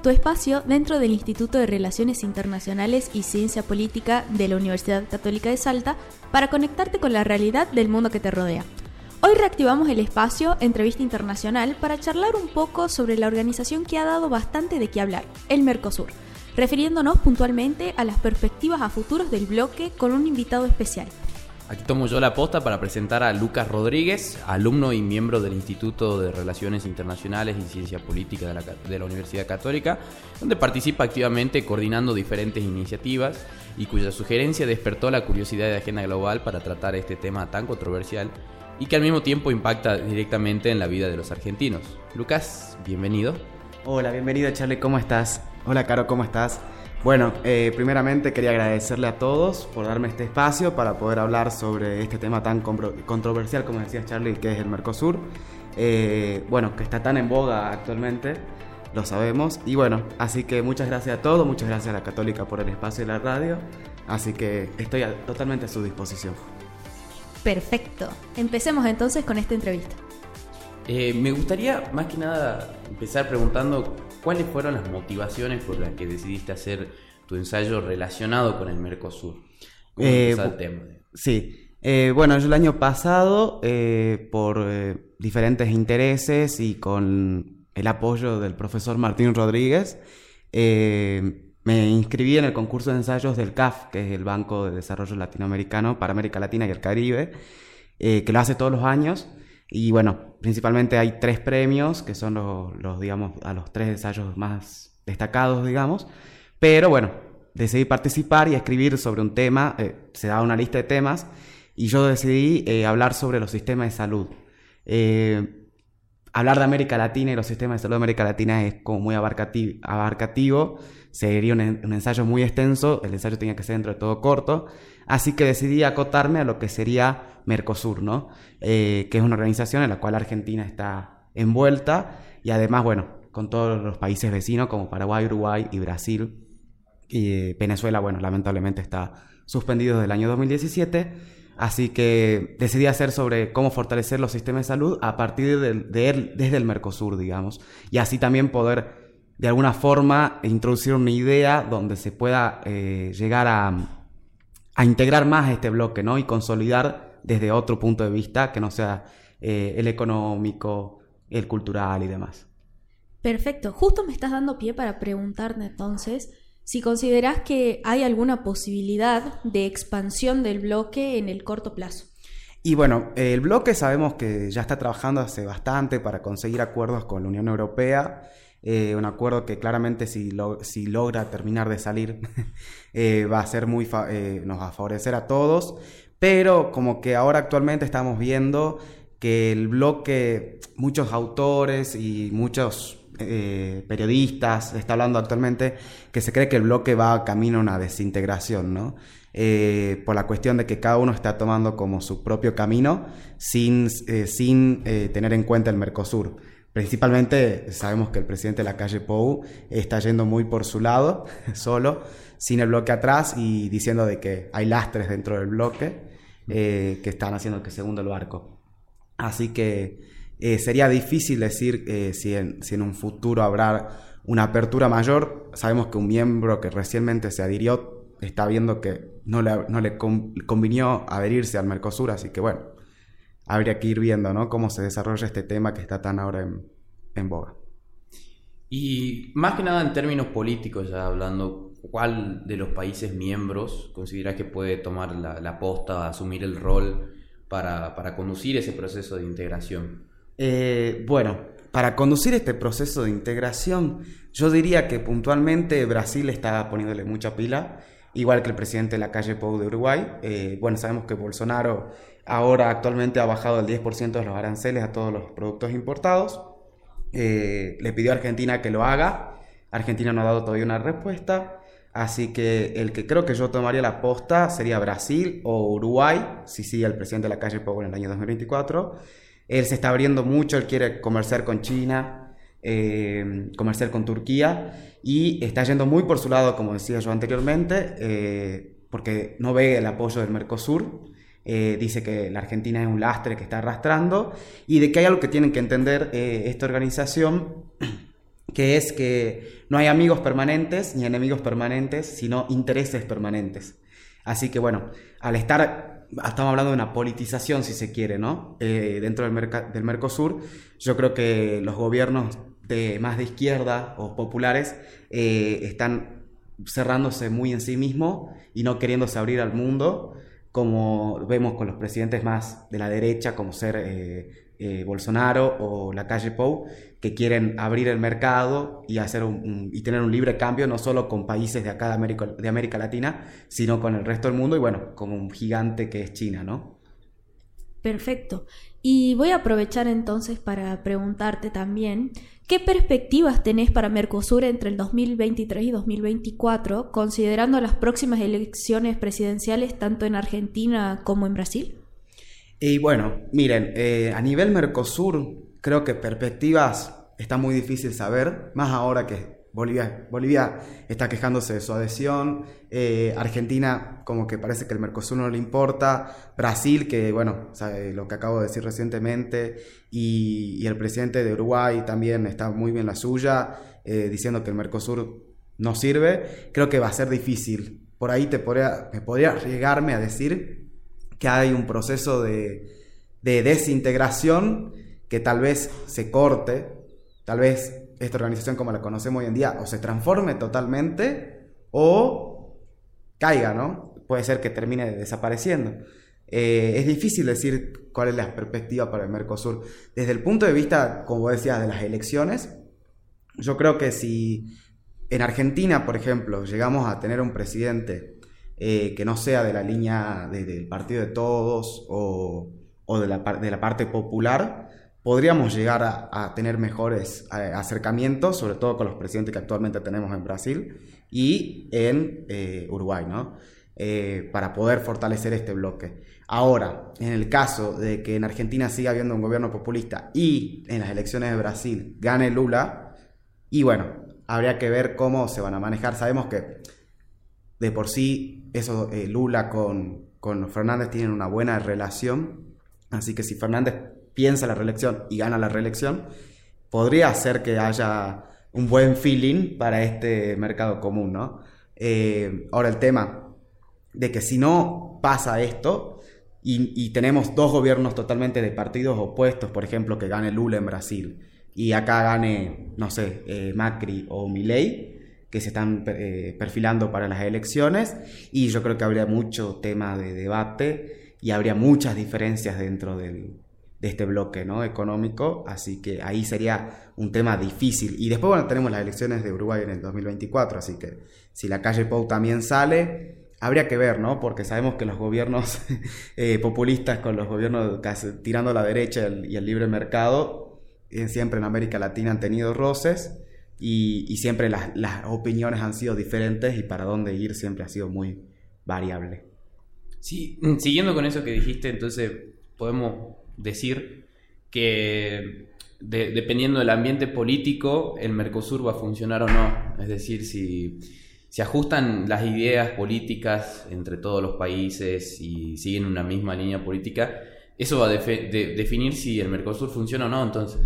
tu espacio dentro del Instituto de Relaciones Internacionales y Ciencia Política de la Universidad Católica de Salta para conectarte con la realidad del mundo que te rodea. Hoy reactivamos el espacio Entrevista Internacional para charlar un poco sobre la organización que ha dado bastante de qué hablar, el Mercosur, refiriéndonos puntualmente a las perspectivas a futuros del bloque con un invitado especial. Aquí tomo yo la posta para presentar a Lucas Rodríguez, alumno y miembro del Instituto de Relaciones Internacionales y Ciencia Política de la, de la, Universidad Católica, donde participa activamente coordinando diferentes iniciativas y cuya sugerencia despertó la curiosidad de Agenda Global para tratar este tema tan controversial y que al mismo tiempo impacta directamente en la vida de los argentinos. Lucas, bienvenido. Hola, bienvenido Charlie, ¿cómo estás? Hola Caro, ¿cómo estás? Bueno, eh, primeramente quería agradecerle a todos por darme este espacio para poder hablar sobre este tema tan controversial, como decía Charlie, que es el Mercosur. Eh, bueno, que está tan en boga actualmente, lo sabemos. Y bueno, así que muchas gracias a todos, muchas gracias a la Católica por el espacio y la radio. Así que estoy totalmente a su disposición. Perfecto. Empecemos entonces con esta entrevista. Eh, me gustaría más que nada empezar preguntando cuáles fueron las motivaciones por las que decidiste hacer tu ensayo relacionado con el Mercosur. ¿Cómo eh, el tema? Sí, eh, bueno, yo el año pasado, por diferentes intereses y con el apoyo del profesor Martín Rodríguez, me inscribí en el concurso de ensayos del CAF, que es el Banco de Desarrollo Latinoamericano para América Latina y el Caribe, que lo hace todos los años. Y bueno, principalmente hay tres premios, que son los, digamos, a los tres ensayos más destacados, digamos. Pero bueno, decidí participar y escribir sobre un tema, eh, se da una lista de temas, y yo decidí eh, hablar sobre los sistemas de salud. Eh, hablar de América Latina y los sistemas de salud de América Latina es como muy abarcativo, abarcativo sería un, un, ensayo muy extenso, el ensayo tenía que ser dentro de todo corto, así que decidí acotarme a lo que sería Mercosur, ¿no? Eh, que es una organización en la cual Argentina está envuelta y además, bueno, con todos los países vecinos como Paraguay, Uruguay y Brasil. Y eh, Venezuela, bueno, lamentablemente está suspendido desde el año 2017. Así que decidí hacer sobre cómo fortalecer los sistemas de salud a partir de, desde el Mercosur, digamos. Y así también poder, de alguna forma, introducir una idea donde se pueda eh, llegar a, a, integrar más este bloque, ¿no? Y consolidar desde otro punto de vista que no sea eh, el económico, el cultural y demás. Perfecto. Justo me estás dando pie para preguntarte entonces si consideras que hay alguna posibilidad de expansión del bloque en el corto plazo. Y bueno, el bloque sabemos que ya está trabajando hace bastante para conseguir acuerdos con la Unión Europea. Eh, un acuerdo que claramente si, si logra terminar de salir eh, va a ser muy nos va a favorecer a todos pero como que ahora actualmente estamos viendo que el bloque, muchos autores y muchos eh, periodistas está hablando actualmente que se cree que el bloque va camino a una desintegración, ¿no? Eh, por la cuestión de que cada uno está tomando como su propio camino sin, eh, sin tener en cuenta el Mercosur. Principalmente sabemos que el presidente de la calle Pou está yendo muy por su lado, solo, sin el bloque atrás y diciendo de que hay lastres dentro del bloque eh, que están haciendo que segundo el barco. Así que eh, sería difícil decir eh, si, en, si, en, un futuro habrá una apertura mayor. Sabemos que un miembro que recientemente se adhirió está viendo que no le, no le convinió adherirse al Mercosur, así que bueno, habría que ir viendo ¿no? cómo se desarrolla este tema que está tan ahora en, en boga. Y más que nada en términos políticos, ya hablando, ¿cuál de los países miembros considera que puede tomar la, la posta, asumir el rol para, para, conducir ese proceso de integración? Eh, bueno, para conducir este proceso de integración, yo diría que puntualmente Brasil está poniéndole mucha pila, igual que el presidente de la calle Pou de Uruguay. Eh, bueno, sabemos que Bolsonaro ahora actualmente ha bajado el 10% de los aranceles a todos los productos importados. Eh, le pidió a Argentina que lo haga. Argentina no ha dado todavía una respuesta. Así que el que creo que yo tomaría la posta sería Brasil o Uruguay, si sigue el presidente de la calle Pou en el año 2024. Él se está abriendo mucho, él quiere comerciar con China, eh, comerciar con Turquía y está yendo muy por su lado, como decía yo anteriormente, eh, porque no ve el apoyo del Mercosur. Eh, dice que la Argentina es un lastre que está arrastrando y de que hay algo que tienen que entender esta organización que es que no hay amigos permanentes ni enemigos permanentes, sino intereses permanentes. Así que bueno, al estar, estamos hablando de una politización, si se quiere, ¿no? Eh, dentro del, del Mercosur, yo creo que los gobiernos más de izquierda o populares eh, están cerrándose muy en sí mismos y no queriéndose abrir al mundo, como vemos con los presidentes más de la derecha, como ser eh, Bolsonaro o la calle Pou, que quieren abrir el mercado y, hacer y tener un libre cambio no solo con países de acá de América, de América Latina, sino con el resto del mundo y bueno, como un gigante que es China, ¿no? Perfecto. Y voy a aprovechar entonces para preguntarte también, ¿qué perspectivas tenés para Mercosur entre el 2023 y 2024, considerando las próximas elecciones presidenciales tanto en Argentina como en Brasil? Y bueno, miren, eh, a nivel Mercosur, creo que perspectivas está muy difícil saber, más ahora que Bolivia, Bolivia está quejándose de su adhesión, eh, Argentina como que parece que el Mercosur no le importa, Brasil que bueno, lo que acabo de decir recientemente, y, el presidente de Uruguay también está muy bien la suya, eh, diciendo que el Mercosur no sirve, creo que va a ser difícil. Por ahí te podría, me podría llegarme a decir que hay un proceso de, de desintegración que tal vez se corte, tal vez esta organización como la conocemos hoy en día o se transforme totalmente o caiga, ¿no? Puede ser que termine desapareciendo. Eh, es difícil decir cuál es la perspectiva para el Mercosur. Desde el punto de vista, como decías, de las elecciones, yo creo que si en Argentina, por ejemplo, llegamos a tener un presidente eh, que no sea de la línea del partido de todos o, de, la, de la parte popular, podríamos llegar a, tener mejores eh, acercamientos, sobre todo con los presidentes que actualmente tenemos en Brasil y en eh, Uruguay, ¿no? Eh, para poder fortalecer este bloque. Ahora, en el caso de que en Argentina siga habiendo un gobierno populista y en las elecciones de Brasil gane Lula, y bueno, habría que ver cómo se van a manejar. Sabemos que de por sí eso, Lula con, con Fernández tienen una buena relación, así que si Fernández piensa la reelección y gana la reelección, podría hacer que haya un buen feeling para este mercado común, ¿no? Eh, ahora el tema de que si no pasa esto y, tenemos dos gobiernos totalmente de partidos opuestos, por ejemplo, que gane Lula en Brasil y acá gane, no sé, eh, Macri o Milei, que se están eh, perfilando para las elecciones y yo creo que habría mucho tema de debate y habría muchas diferencias dentro del, de este bloque ¿no? económico, así que ahí sería un tema difícil. Y después, bueno, tenemos las elecciones de Uruguay en el 2024, así que si la calle Pou también sale, habría que ver, ¿no? Porque sabemos que los gobiernos eh, populistas con los gobiernos tirando a la derecha y el libre mercado, eh, siempre en América Latina han tenido roces y, siempre las, las opiniones han sido diferentes y para dónde ir siempre ha sido muy variable. Sí, siguiendo con eso que dijiste, entonces podemos decir que dependiendo del ambiente político, el Mercosur va a funcionar o no. Es decir, si se ajustan las ideas políticas entre todos los países y siguen una misma línea política, eso va a definir si el Mercosur funciona o no, entonces.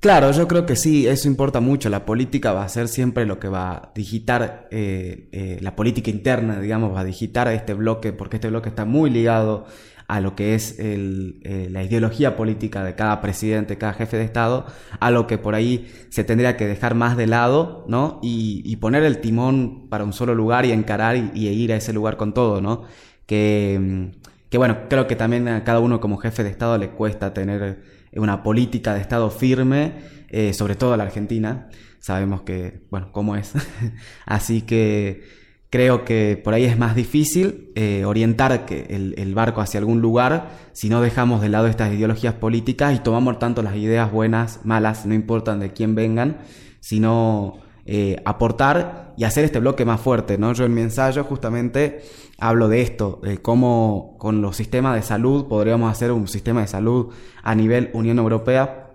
Claro, yo creo que sí, eso importa mucho. La política va a ser siempre lo que va a digitar, eh, eh, la política interna, digamos, va a digitar este bloque, porque este bloque está muy ligado a lo que es eh, la ideología política de cada presidente, cada jefe de Estado, a lo que por ahí se tendría que dejar más de lado, ¿no? Y, poner el timón para un solo lugar y encarar y, ir a ese lugar con todo, ¿no? Que, que, bueno, creo que también a cada uno como jefe de Estado le cuesta tener una política de Estado firme, eh, sobre todo la Argentina. Sabemos que, bueno, cómo es. Así que creo que por ahí es más difícil eh, orientar que el, barco hacia algún lugar si no dejamos de lado estas ideologías políticas y tomamos tanto las ideas buenas, malas, no importan de quién vengan, sino eh, aportar y hacer este bloque más fuerte, ¿no? Yo en mi ensayo justamente hablo de esto, de cómo con los sistemas de salud podríamos hacer un sistema de salud a nivel Unión Europea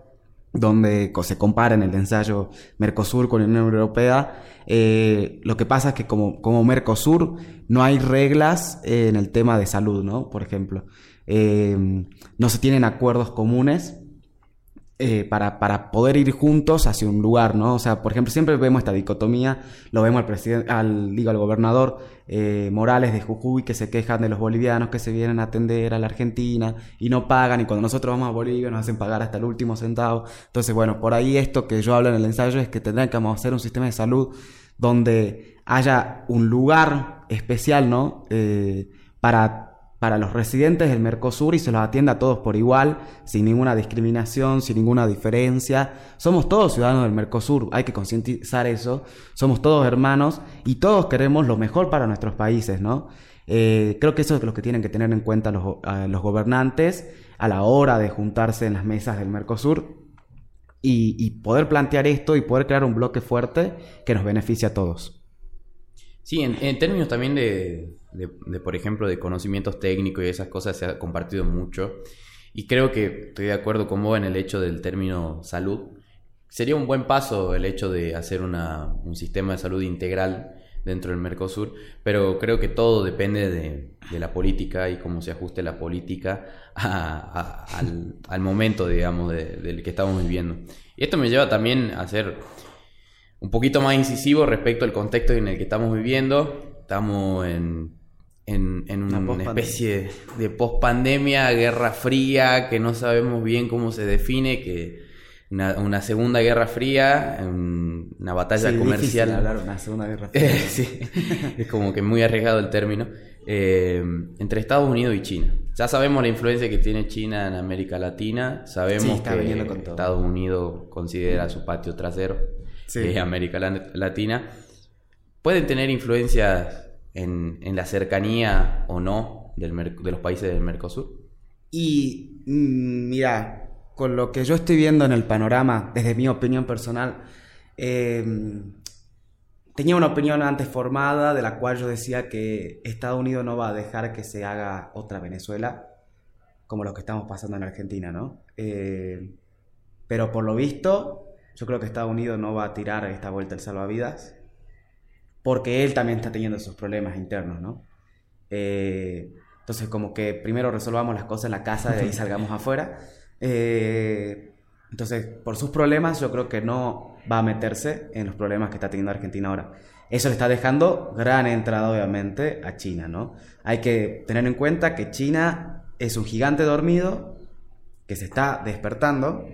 donde se compara en el ensayo Mercosur con la Unión Europea. Eh, lo que pasa es que como, como Mercosur no hay reglas en el tema de salud, ¿no? Por ejemplo, eh, no se tienen acuerdos comunes eh, para, para, poder ir juntos hacia un lugar, ¿no? O sea, por ejemplo, siempre vemos esta dicotomía, lo vemos al presidente, al, digo, al gobernador eh, Morales de Jujuy que se quejan de los bolivianos que se vienen a atender a la Argentina y no pagan, y cuando nosotros vamos a Bolivia nos hacen pagar hasta el último centavo. Entonces, bueno, por ahí esto que yo hablo en el ensayo es que tendrán que hacer un sistema de salud donde haya un lugar especial, ¿no? Eh, para para los residentes del Mercosur y se los atienda a todos por igual, sin ninguna discriminación, sin ninguna diferencia. Somos todos ciudadanos del Mercosur, hay que concientizar eso. Somos todos hermanos y todos queremos lo mejor para nuestros países, ¿no? Eh, creo que eso es lo que tienen que tener en cuenta los, los gobernantes a la hora de juntarse en las mesas del Mercosur y, poder plantear esto y poder crear un bloque fuerte que nos beneficie a todos. Sí, en términos también de, de, por ejemplo, de conocimientos técnicos y esas cosas se ha compartido mucho. Y creo que estoy de acuerdo con vos en el hecho del término salud. Sería un buen paso el hecho de hacer una, un sistema de salud integral dentro del Mercosur, pero creo que todo depende de, la política y cómo se ajuste la política al, al, momento, digamos, del que estamos viviendo. Y esto me lleva también a ser un poquito más incisivo respecto al contexto en el que estamos viviendo. Estamos en en, una especie de post-pandemia, guerra fría, que no sabemos bien cómo se define, que una, segunda guerra fría, una batalla comercial. hablar una segunda guerra fría. sí, es como que muy arriesgado el término. Eh, entre Estados Unidos y China. Ya sabemos la influencia que tiene China en América Latina, sabemos que Estados Unidos considera su patio trasero, que América Latina. Pueden tener influencias en, la cercanía o no del de los países del Mercosur? Y mm, mira, con lo que yo estoy viendo en el panorama, desde mi opinión personal, em, tenía una opinión antes formada de la cual yo decía que Estados Unidos no va a dejar que se haga otra Venezuela como lo que estamos pasando en Argentina, ¿no? Eh, pero por lo visto, yo creo que Estados Unidos no va a tirar esta vuelta el salvavidas porque él también está teniendo sus problemas internos, ¿no? Eh, entonces, como que primero resolvamos las cosas en la casa y de ahí salgamos afuera. Eh, entonces, por sus problemas, yo creo que no va a meterse en los problemas que está teniendo Argentina ahora. Eso le está dejando gran entrada, obviamente, a China, ¿no? Hay que tener en cuenta que China es un gigante dormido que se está despertando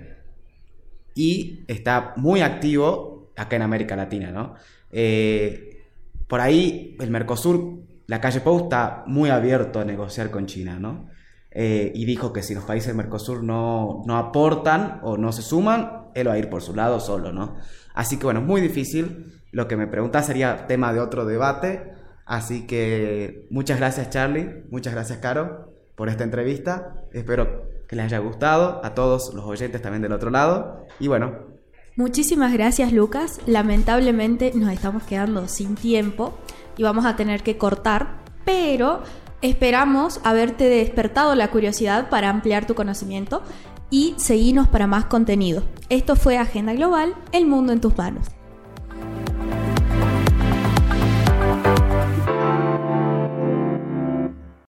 y está muy activo acá en América Latina, ¿no? Eh, por ahí el Mercosur, la calle Pou está muy abierto a negociar con China, ¿no? Eh, y dijo que si los países del Mercosur no, no aportan o no se suman, él va a ir por su lado solo, ¿no? Así que bueno, es muy difícil. Lo que me pregunta sería tema de otro debate. Así que muchas gracias Charlie, muchas gracias Caro por esta entrevista. Espero que les haya gustado a todos los oyentes también del otro lado. Y bueno, Muchísimas gracias Lucas. Lamentablemente nos estamos quedando sin tiempo y vamos a tener que cortar, pero esperamos haberte despertado la curiosidad para ampliar tu conocimiento y seguirnos para más contenido. Esto fue Agenda Global, el mundo en tus manos.